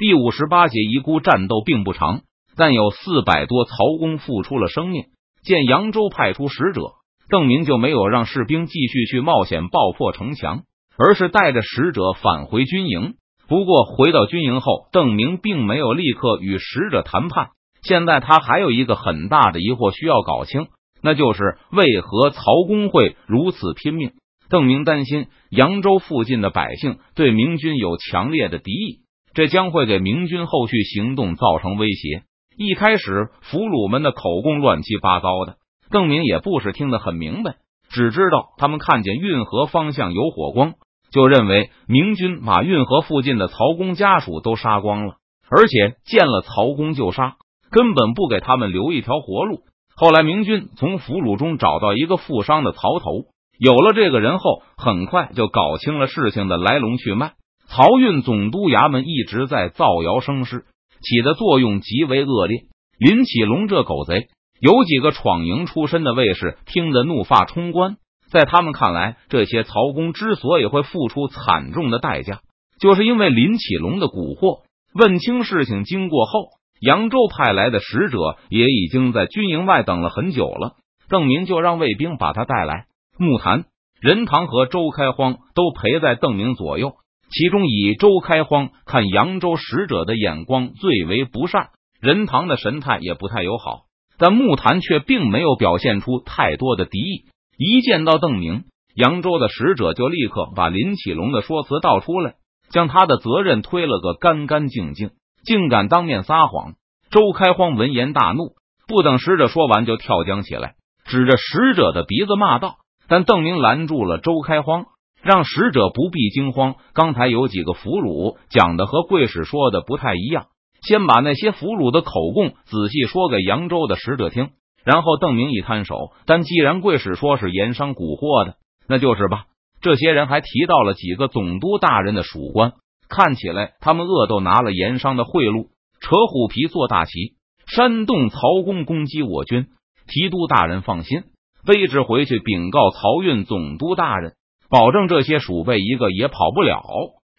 第五十八节遗孤战斗并不长，但有四百多曹公付出了生命。见扬州派出使者，邓明就没有让士兵继续去冒险爆破城墙，而是带着使者返回军营。不过回到军营后，邓明并没有立刻与使者谈判。现在他还有一个很大的疑惑需要搞清，那就是为何曹公会如此拼命？邓明担心扬州附近的百姓对明军有强烈的敌意。这将会给明军后续行动造成威胁。一开始，俘虏们的口供乱七八糟的，邓明也不是听得很明白，只知道他们看见运河方向有火光，就认为明军把运河附近的曹公家属都杀光了，而且见了曹公就杀，根本不给他们留一条活路。后来，明军从俘虏中找到一个负伤的曹头，有了这个人后，很快就搞清了事情的来龙去脉。漕运总督衙门一直在造谣生事，起的作用极为恶劣。林启龙这狗贼，有几个闯营出身的卫士听得怒发冲冠。在他们看来，这些曹公之所以会付出惨重的代价，就是因为林启龙的蛊惑。问清事情经过后，扬州派来的使者也已经在军营外等了很久了。邓明就让卫兵把他带来。木坛、任堂和周开荒都陪在邓明左右。其中以周开荒看扬州使者的眼光最为不善，任堂的神态也不太友好，但木坛却并没有表现出太多的敌意。一见到邓明，扬州的使者就立刻把林启龙的说辞倒出来，将他的责任推了个干干净净，竟敢当面撒谎。周开荒闻言大怒，不等使者说完就跳江起来，指着使者的鼻子骂道：“但邓明拦住了周开荒。”让使者不必惊慌。刚才有几个俘虏讲的和贵使说的不太一样，先把那些俘虏的口供仔细说给扬州的使者听。然后邓明一摊手，但既然贵使说是盐商蛊惑的，那就是吧。这些人还提到了几个总督大人的属官，看起来他们恶斗拿了盐商的贿赂，扯虎皮做大旗，煽动曹公攻击我军。提督大人放心，卑职回去禀告漕运总督大人。保证这些鼠辈一个也跑不了。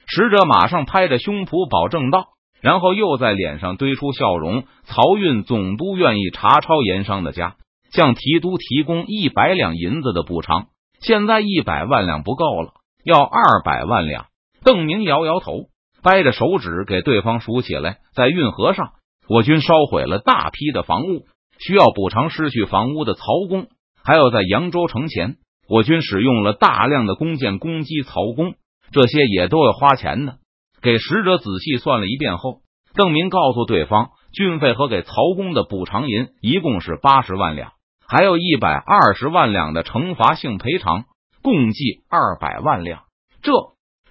使者马上拍着胸脯保证道，然后又在脸上堆出笑容。漕运总督愿意查抄盐商的家，向提督提供一百两银子的补偿。现在一百万两不够了，要二百万两。邓明摇摇头，掰着手指给对方数起来。在运河上，我军烧毁了大批的房屋，需要补偿失去房屋的曹公。还有在扬州城前。我军使用了大量的弓箭攻击曹公，这些也都要花钱的。给使者仔细算了一遍后，邓明告诉对方，军费和给曹公的补偿银一共是八十万两，还有一百二十万两的惩罚性赔偿，共计二百万两。这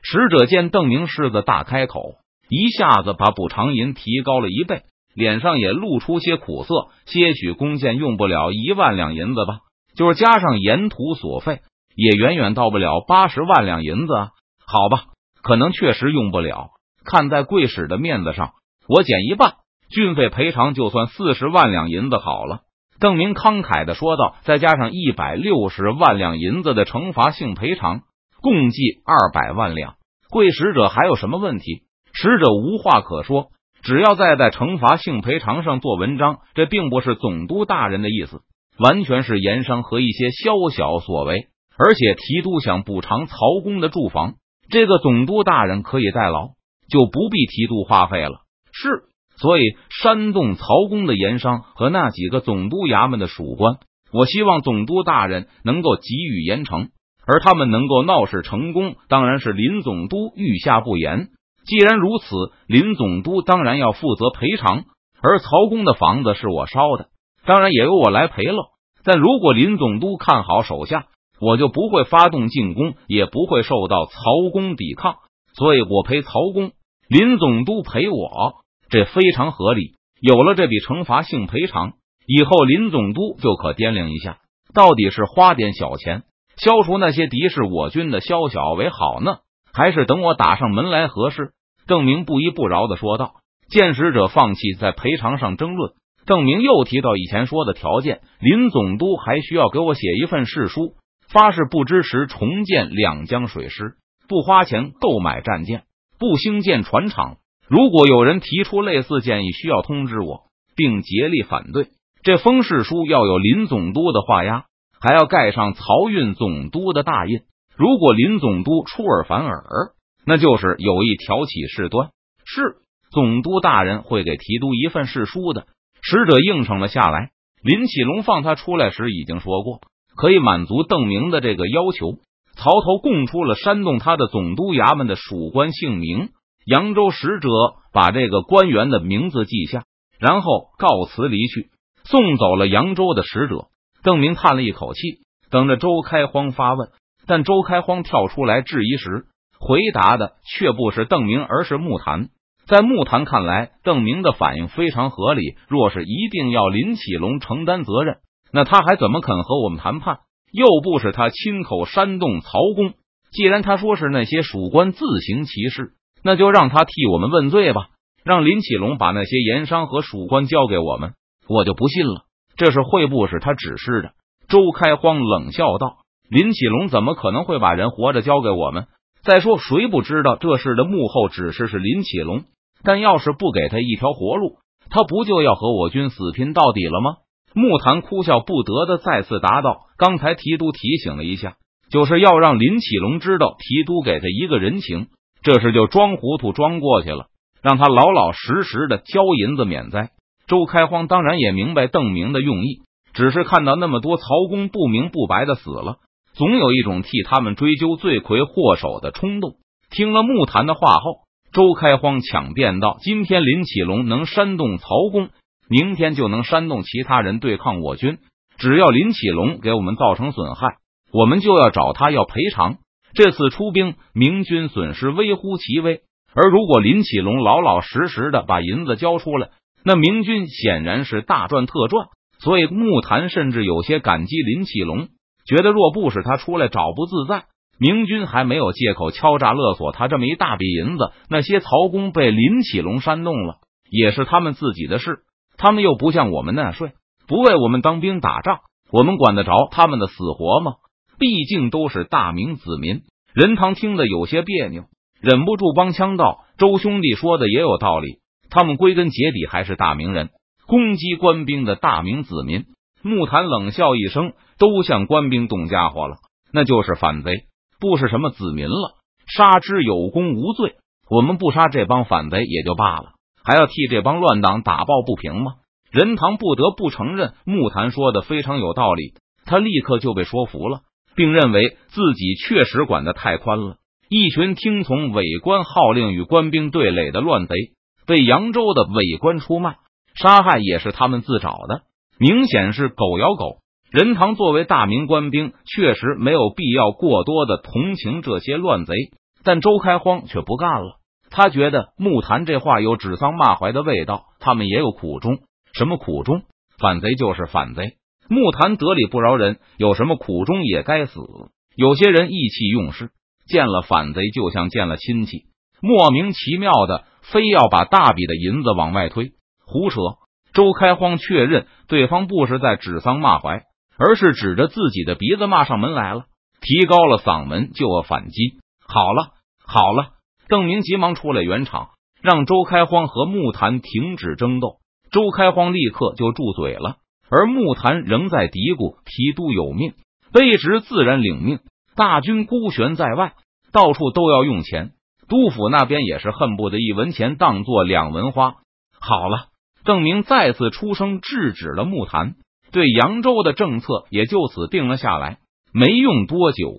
使者见邓明狮子大开口，一下子把补偿银提高了一倍，脸上也露出些苦涩。些许弓箭用不了一万两银子吧？就是加上沿途所费，也远远到不了八十万两银子啊！好吧，可能确实用不了。看在贵使的面子上，我减一半，军费赔偿就算四十万两银子好了。邓明慷慨的说道：“再加上一百六十万两银子的惩罚性赔偿，共计二百万两。”贵使者还有什么问题？使者无话可说，只要再在惩罚性赔偿上做文章，这并不是总督大人的意思。完全是盐商和一些宵小所为，而且提督想补偿曹公的住房，这个总督大人可以代劳，就不必提督花费了。是，所以煽动曹公的盐商和那几个总督衙门的属官，我希望总督大人能够给予严惩，而他们能够闹事成功，当然是林总督御下不严。既然如此，林总督当然要负责赔偿，而曹公的房子是我烧的。当然也由我来赔了，但如果林总督看好手下，我就不会发动进攻，也不会受到曹公抵抗，所以我陪曹公，林总督陪我，这非常合理。有了这笔惩罚性赔偿，以后林总督就可掂量一下，到底是花点小钱消除那些敌视我军的宵小为好呢，还是等我打上门来合适？郑明不依不饶的说道。见使者放弃在赔偿上争论。郑明又提到以前说的条件，林总督还需要给我写一份誓书，发誓不支持重建两江水师，不花钱购买战舰，不兴建船厂，如果有人提出类似建议，需要通知我，并竭力反对。这封誓书要有林总督的画押，还要盖上漕运总督的大印。如果林总督出尔反尔，那就是有意挑起事端。是总督大人会给提督一份誓书的。使者应承了下来。林启龙放他出来时已经说过，可以满足邓明的这个要求。曹头供出了煽动他的总督衙门的属官姓名。扬州使者把这个官员的名字记下，然后告辞离去，送走了扬州的使者。邓明叹了一口气，等着周开荒发问。但周开荒跳出来质疑时，回答的却不是邓明，而是木坛。在木坛看来，邓明的反应非常合理。若是一定要林启龙承担责任，那他还怎么肯和我们谈判？又不是他亲口煽动曹公。既然他说是那些属官自行其事，那就让他替我们问罪吧。让林启龙把那些盐商和属官交给我们，我就不信了。这是会不是他指示的？周开荒冷笑道。林启龙怎么可能会把人活着交给我们？再说，谁不知道这事的幕后指示是林启龙？但要是不给他一条活路，他不就要和我军死拼到底了吗？木坛哭笑不得的再次答道：“刚才提督提醒了一下，就是要让林启龙知道提督给他一个人情，这事就装糊涂装过去了，让他老老实实的交银子免灾。”周开荒当然也明白邓明的用意，只是看到那么多曹公不明不白的死了。总有一种替他们追究罪魁祸首的冲动。听了木坛的话后，周开荒抢辩道：“今天林启龙能煽动曹公，明天就能煽动其他人对抗我军。只要林启龙给我们造成损害，我们就要找他要赔偿。这次出兵，明军损失微乎其微。而如果林启龙老老实实的把银子交出来，那明军显然是大赚特赚。所以木坛甚至有些感激林启龙。”觉得若不是他出来找不自在，明军还没有借口敲诈勒索他这么一大笔银子。那些曹公被林启龙煽动了，也是他们自己的事。他们又不像我们那样睡，不为我们当兵打仗，我们管得着他们的死活吗？毕竟都是大明子民。任堂听得有些别扭，忍不住帮腔道：“周兄弟说的也有道理，他们归根结底还是大明人，攻击官兵的大明子民。”木坛冷笑一声。都向官兵动家伙了，那就是反贼，不是什么子民了。杀之有功无罪，我们不杀这帮反贼也就罢了，还要替这帮乱党打抱不平吗？任堂不得不承认木檀说的非常有道理，他立刻就被说服了，并认为自己确实管得太宽了。一群听从伪官号令与官兵对垒的乱贼，被扬州的伪官出卖杀害，也是他们自找的，明显是狗咬狗。任堂作为大明官兵，确实没有必要过多的同情这些乱贼，但周开荒却不干了。他觉得木坛这话有指桑骂槐的味道，他们也有苦衷。什么苦衷？反贼就是反贼，木坛得理不饶人，有什么苦衷也该死。有些人意气用事，见了反贼就像见了亲戚，莫名其妙的非要把大笔的银子往外推，胡扯。周开荒确认对方不是在指桑骂槐。而是指着自己的鼻子骂上门来了，提高了嗓门就要反击。好了，好了，邓明急忙出来圆场，让周开荒和木坛停止争斗。周开荒立刻就住嘴了，而木坛仍在嘀咕：“提督有命，卑职自然领命。大军孤悬在外，到处都要用钱，督府那边也是恨不得一文钱当做两文花。”好了，邓明再次出声制止了木坛。对扬州的政策也就此定了下来。没用多久，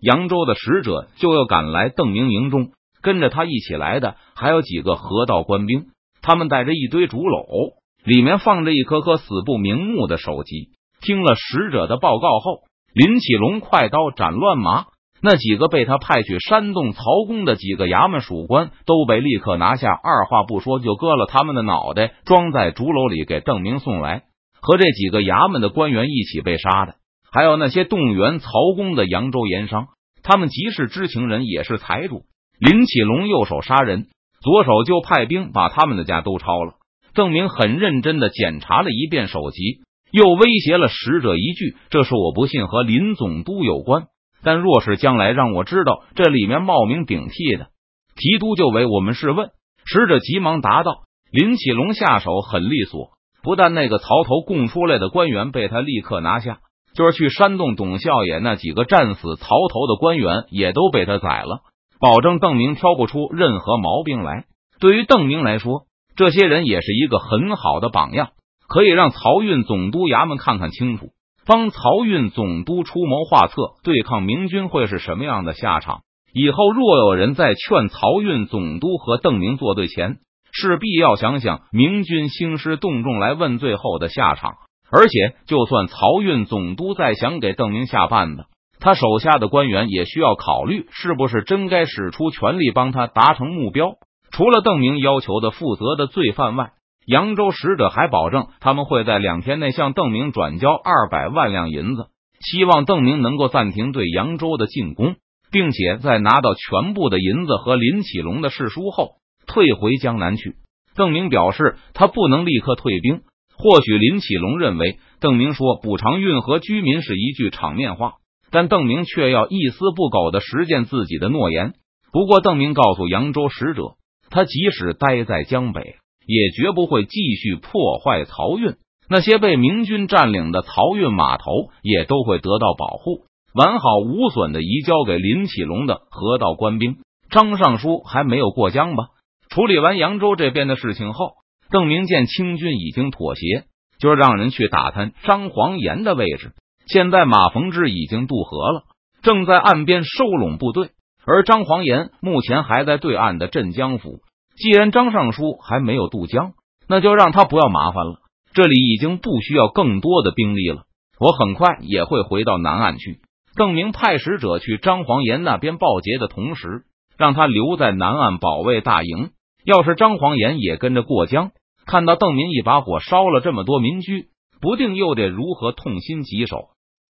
扬州的使者就要赶来邓明营中，跟着他一起来的还有几个河道官兵，他们带着一堆竹篓，里面放着一颗颗死不瞑目的首级。听了使者的报告后，林启龙快刀斩乱麻，那几个被他派去煽动曹公的几个衙门属官都被立刻拿下，二话不说就割了他们的脑袋，装在竹篓里给邓明送来。和这几个衙门的官员一起被杀的，还有那些动员曹公的扬州盐商，他们既是知情人，也是财主。林启龙右手杀人，左手就派兵把他们的家都抄了。邓明很认真的检查了一遍首级，又威胁了使者一句：“这是我不信和林总督有关，但若是将来让我知道这里面冒名顶替的，提督就为我们试问。”使者急忙答道：“林启龙下手很利索，不但那个曹头供出来的官员被他立刻拿下，就是去煽动董孝爷那几个战死曹头的官员也都被他宰了，保证邓明挑不出任何毛病来。对于邓明来说，这些人也是一个很好的榜样，可以让漕运总督衙门看看清楚，帮漕运总督出谋划策，对抗明军会是什么样的下场。”以后若有人在劝漕运总督和邓明作对前，势必要想想明军兴师动众来问罪后的下场。而且，就算漕运总督再想给邓明下绊子，他手下的官员也需要考虑是不是真该使出全力帮他达成目标。除了邓明要求的负责的罪犯外，扬州使者还保证他们会在两天内向邓明转交二百万两银子，希望邓明能够暂停对扬州的进攻。并且在拿到全部的银子和林启龙的誓书后，退回江南去。邓明表示，他不能立刻退兵。或许林启龙认为邓明说补偿运河居民是一句场面话，但邓明却要一丝不苟的实践自己的诺言。不过，邓明告诉扬州使者，他即使待在江北，也绝不会继续破坏漕运。那些被明军占领的漕运码头也都会得到保护。完好无损的移交给林启龙的河道官兵张尚书还没有过江吧？处理完扬州这边的事情后，邓明见清军已经妥协，就让人去打探张黄岩的位置。现在马逢之已经渡河了，正在岸边收拢部队，而张黄岩目前还在对岸的镇江府。既然张尚书还没有渡江，那就让他不要麻烦了。这里已经不需要更多的兵力了，我很快也会回到南岸去。邓明派使者去张黄岩那边报捷的同时，让他留在南岸保卫大营。要是张黄岩也跟着过江，看到邓明一把火烧了这么多民居，不定又得如何痛心疾首。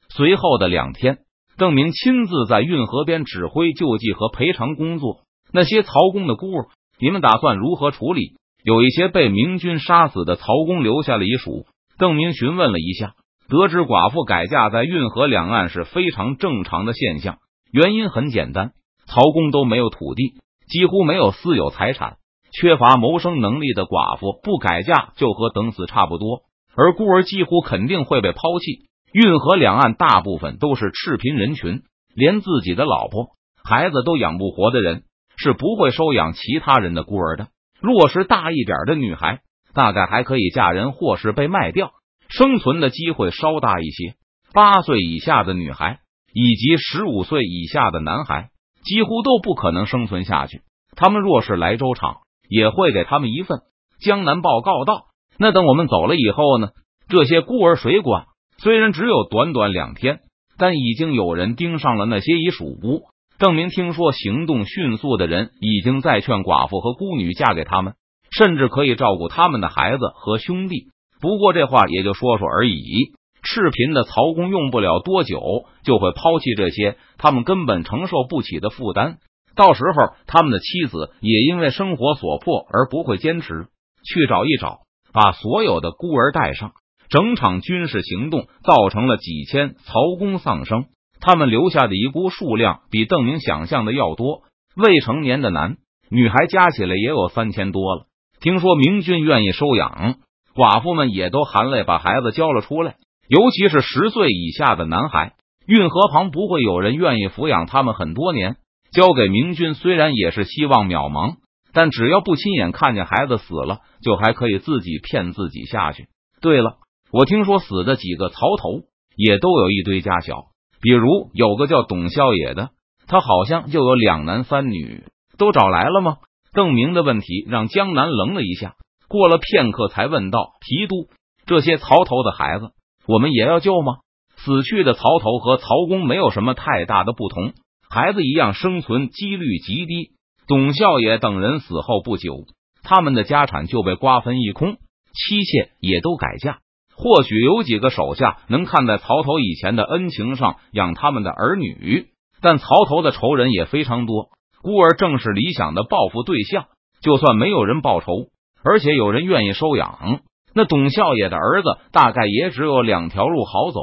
随后的两天，邓明亲自在运河边指挥救济和赔偿工作。那些曹公的孤儿，你们打算如何处理？有一些被明军杀死的曹公留下了遗属，邓明询问了一下。得知寡妇改嫁在运河两岸是非常正常的现象，原因很简单：曹公都没有土地，几乎没有私有财产，缺乏谋生能力的寡妇不改嫁就和等死差不多，而孤儿几乎肯定会被抛弃。运河两岸大部分都是赤贫人群，连自己的老婆孩子都养不活的人是不会收养其他人的孤儿的。若是大一点的女孩，大概还可以嫁人或是被卖掉。生存的机会稍大一些。八岁以下的女孩以及十五岁以下的男孩几乎都不可能生存下去。他们若是来州场，也会给他们一份。江南报告道：“那等我们走了以后呢？这些孤儿谁管？虽然只有短短两天，但已经有人盯上了那些遗属屋。邓明听说行动迅速的人已经在劝寡妇和孤女嫁给他们，甚至可以照顾他们的孩子和兄弟。”不过这话也就说说而已。赤贫的曹公用不了多久就会抛弃这些他们根本承受不起的负担，到时候他们的妻子也因为生活所迫而不会坚持。去找一找，把所有的孤儿带上。整场军事行动造成了几千曹公丧生，他们留下的遗孤数量比邓明想象的要多，未成年的男女孩加起来也有三千多了。听说明军愿意收养。寡妇们也都含泪把孩子交了出来，尤其是十岁以下的男孩。运河旁不会有人愿意抚养他们很多年，交给明军虽然也是希望渺茫，但只要不亲眼看见孩子死了，就还可以自己骗自己下去。对了，我听说死的几个曹头也都有一堆家小，比如有个叫董孝野的，他好像就有两男三女，都找来了吗？邓明的问题让江南愣了一下。过了片刻，才问道：“提督，这些曹头的孩子，我们也要救吗？死去的曹头和曹公没有什么太大的不同，孩子一样生存几率极低。董孝爷等人死后不久，他们的家产就被瓜分一空，妻妾也都改嫁。或许有几个手下能看在曹头以前的恩情上养他们的儿女，但曹头的仇人也非常多。孤儿正是理想的报复对象，就算没有人报仇。”而且有人愿意收养，那董孝爷的儿子大概也只有两条路好走：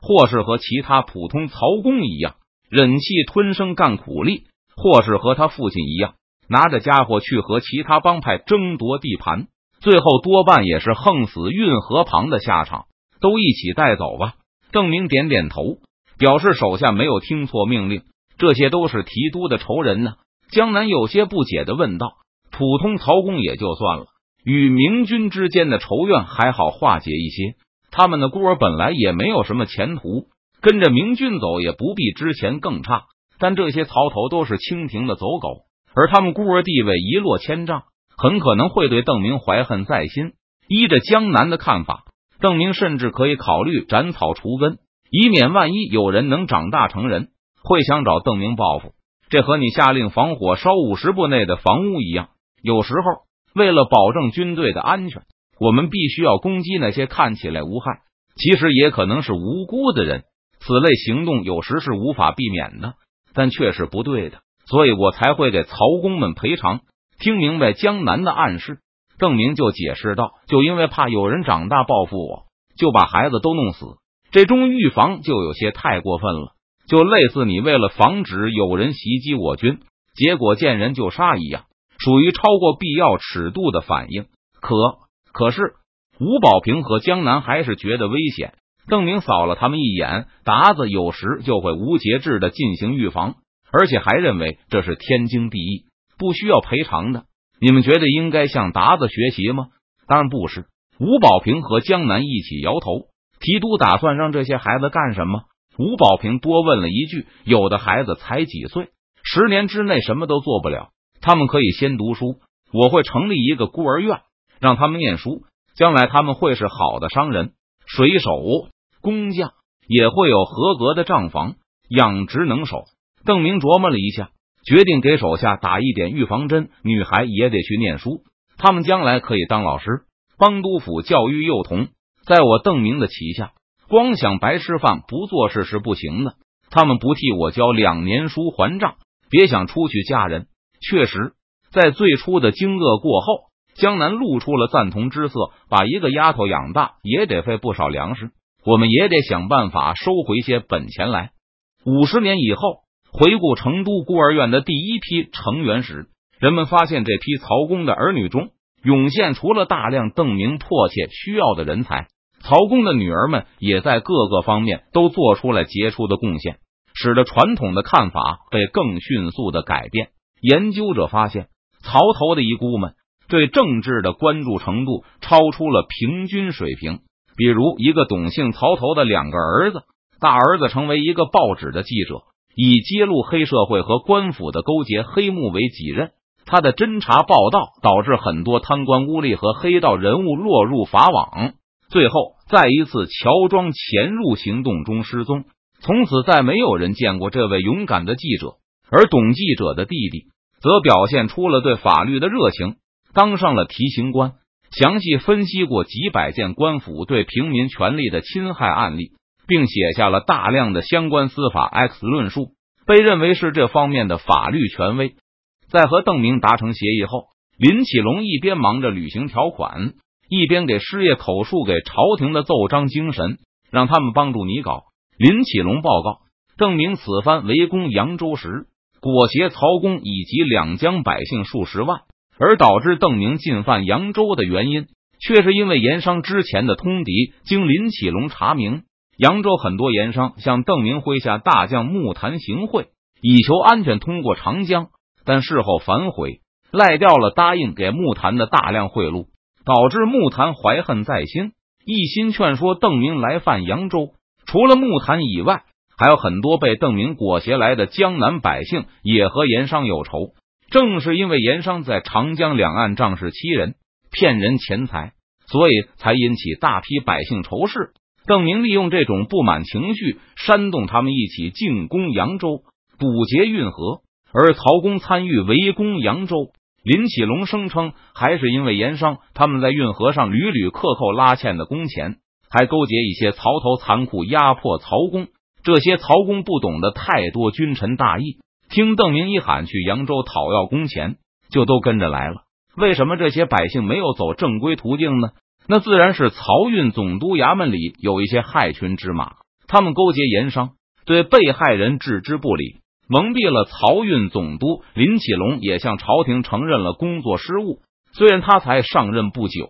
或是和其他普通曹公一样忍气吞声干苦力，或是和他父亲一样拿着家伙去和其他帮派争夺地盘，最后多半也是横死运河旁的下场。都一起带走吧。邓明点点头，表示手下没有听错命令。这些都是提督的仇人呢。江南有些不解的问道：“普通曹公也就算了，与明军之间的仇怨还好化解一些。他们的孤儿本来也没有什么前途，跟着明军走也不比之前更差。但这些曹头都是清廷的走狗，而他们孤儿地位一落千丈，很可能会对邓明怀恨在心。依着江南的看法，邓明甚至可以考虑斩草除根，以免万一有人能长大成人，会想找邓明报复。”这和你下令防火烧五十步内的房屋一样。有时候，为了保证军队的安全，我们必须要攻击那些看起来无害，其实也可能是无辜的人。此类行动有时是无法避免的，但却是不对的，所以我才会给曹公们赔偿。听明白江南的暗示，郑明就解释道：“就因为怕有人长大报复我，就把孩子都弄死，这种预防就有些太过分了。”就类似你为了防止有人袭击我军，结果见人就杀一样，属于超过必要尺度的反应。可可是，吴保平和江南还是觉得危险。邓明扫了他们一眼，达子有时就会无节制的进行预防，而且还认为这是天经地义，不需要赔偿的。你们觉得应该向达子学习吗？当然不是。吴保平和江南一起摇头。提督打算让这些孩子干什么？吴保平多问了一句：“有的孩子才几岁，十年之内什么都做不了。他们可以先读书，我会成立一个孤儿院，让他们念书。将来他们会是好的商人、水手、工匠，也会有合格的账房，养殖能手。”邓明琢磨了一下，决定给手下打一点预防针。女孩也得去念书，他们将来可以当老师，帮督府教育幼童。在我邓明的旗下。光想白吃饭不做事是不行的。他们不替我交两年书还账，别想出去嫁人。确实，在最初的惊愕过后，江南露出了赞同之色。把一个丫头养大也得费不少粮食，我们也得想办法收回些本钱来。五十年以后，回顾成都孤儿院的第一批成员时，人们发现这批曹公的儿女中涌现出了大量邓明迫切需要的人才。曹公的女儿们也在各个方面都做出了杰出的贡献，使得传统的看法被更迅速的改变。研究者发现，曹头的遗孤们对政治的关注程度超出了平均水平。比如，一个董姓曹头的两个儿子，大儿子成为一个报纸的记者，以揭露黑社会和官府的勾结黑幕为己任。他的侦查报道导致很多贪官污吏和黑道人物落入法网。最后，在一次乔装潜入行动中失踪，从此再没有人见过这位勇敢的记者。而董记者的弟弟则表现出了对法律的热情，当上了提刑官，详细分析过几百件官府对平民权利的侵害案例，并写下了大量的相关司法 X 论述，被认为是这方面的法律权威。在和邓明达成协议后，林启龙一边忙着履行条款。一边给师爷口述给朝廷的奏章精神，让他们帮助拟稿。林启龙报告，邓明此番围攻扬州时，裹挟曹公以及两江百姓数十万，而导致邓明进犯扬州的原因，却是因为盐商之前的通敌。经林启龙查明，扬州很多盐商向邓明麾下大将木坛行贿，以求安全通过长江，但事后反悔，赖掉了答应给木坛的大量贿赂。导致木坛怀恨在心，一心劝说邓明来犯扬州。除了木坛以外，还有很多被邓明裹挟来的江南百姓也和盐商有仇。正是因为盐商在长江两岸仗势欺人、骗人钱财，所以才引起大批百姓仇视。邓明利用这种不满情绪，煽动他们一起进攻扬州，堵截运河。而曹公参与围攻扬州。林启龙声称，还是因为盐商他们在运河上屡屡克扣拉欠的工钱，还勾结一些曹头残酷压迫曹公。这些曹公不懂得太多君臣大义，听邓明一喊去扬州讨要工钱，就都跟着来了。为什么这些百姓没有走正规途径呢？那自然是漕运总督衙门里有一些害群之马，他们勾结盐商，对被害人置之不理，蒙蔽了漕运总督林启龙，也向朝廷承认了工作失误。虽然他才上任不久，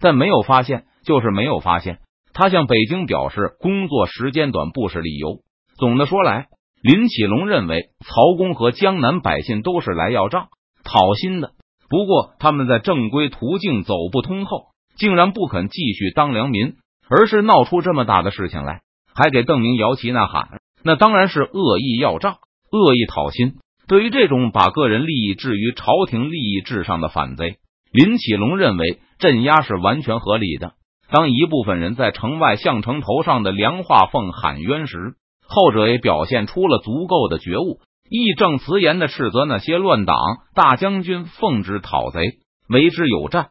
但没有发现就是没有发现。他向北京表示，工作时间短不是理由。总的说来，林启龙认为曹公和江南百姓都是来要账讨薪的。不过他们在正规途径走不通后，竟然不肯继续当良民，而是闹出这么大的事情来，还给邓明摇旗呐喊，那当然是恶意要账。恶意讨薪，对于这种把个人利益置于朝廷利益至上的反贼，林启龙认为镇压是完全合理的。当一部分人在城外向城头上的梁化凤喊冤时，后者也表现出了足够的觉悟，义正辞严的斥责那些乱党。大将军奉旨讨贼，为之有战，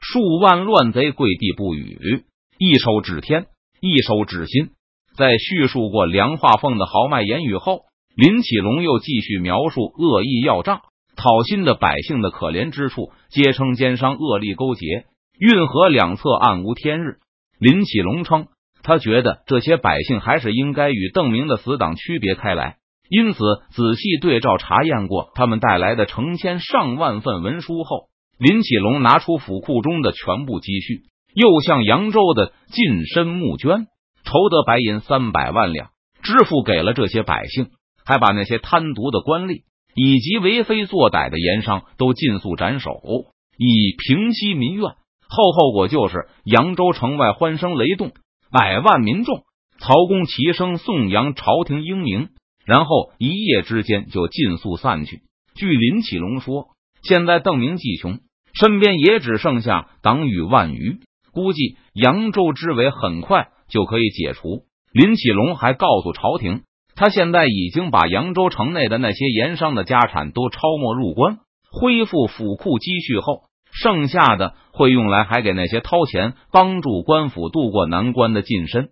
数万乱贼跪地不语，一手指天，一手指心。在叙述过梁化凤的豪迈言语后。林启龙又继续描述恶意要账、讨薪的百姓的可怜之处，皆称奸商恶力勾结，运河两侧暗无天日。林启龙称，他觉得这些百姓还是应该与邓明的死党区别开来，因此仔细对照查验过他们带来的成千上万份文书后，林启龙拿出府库中的全部积蓄，又向扬州的近身募捐，筹得白银三百万两，支付给了这些百姓。还把那些贪渎的官吏以及为非作歹的盐商都尽速斩首，以平息民怨。后后果就是扬州城外欢声雷动，百万民众、曹公齐声颂扬朝廷英明，然后一夜之间就尽速散去。据林启龙说，现在邓明既穷，身边也只剩下党羽万余，估计扬州之围很快就可以解除。林启龙还告诉朝廷。他现在已经把扬州城内的那些盐商的家产都抄没入关，恢复府库积蓄后，剩下的会用来还给那些掏钱帮助官府渡过难关的近身。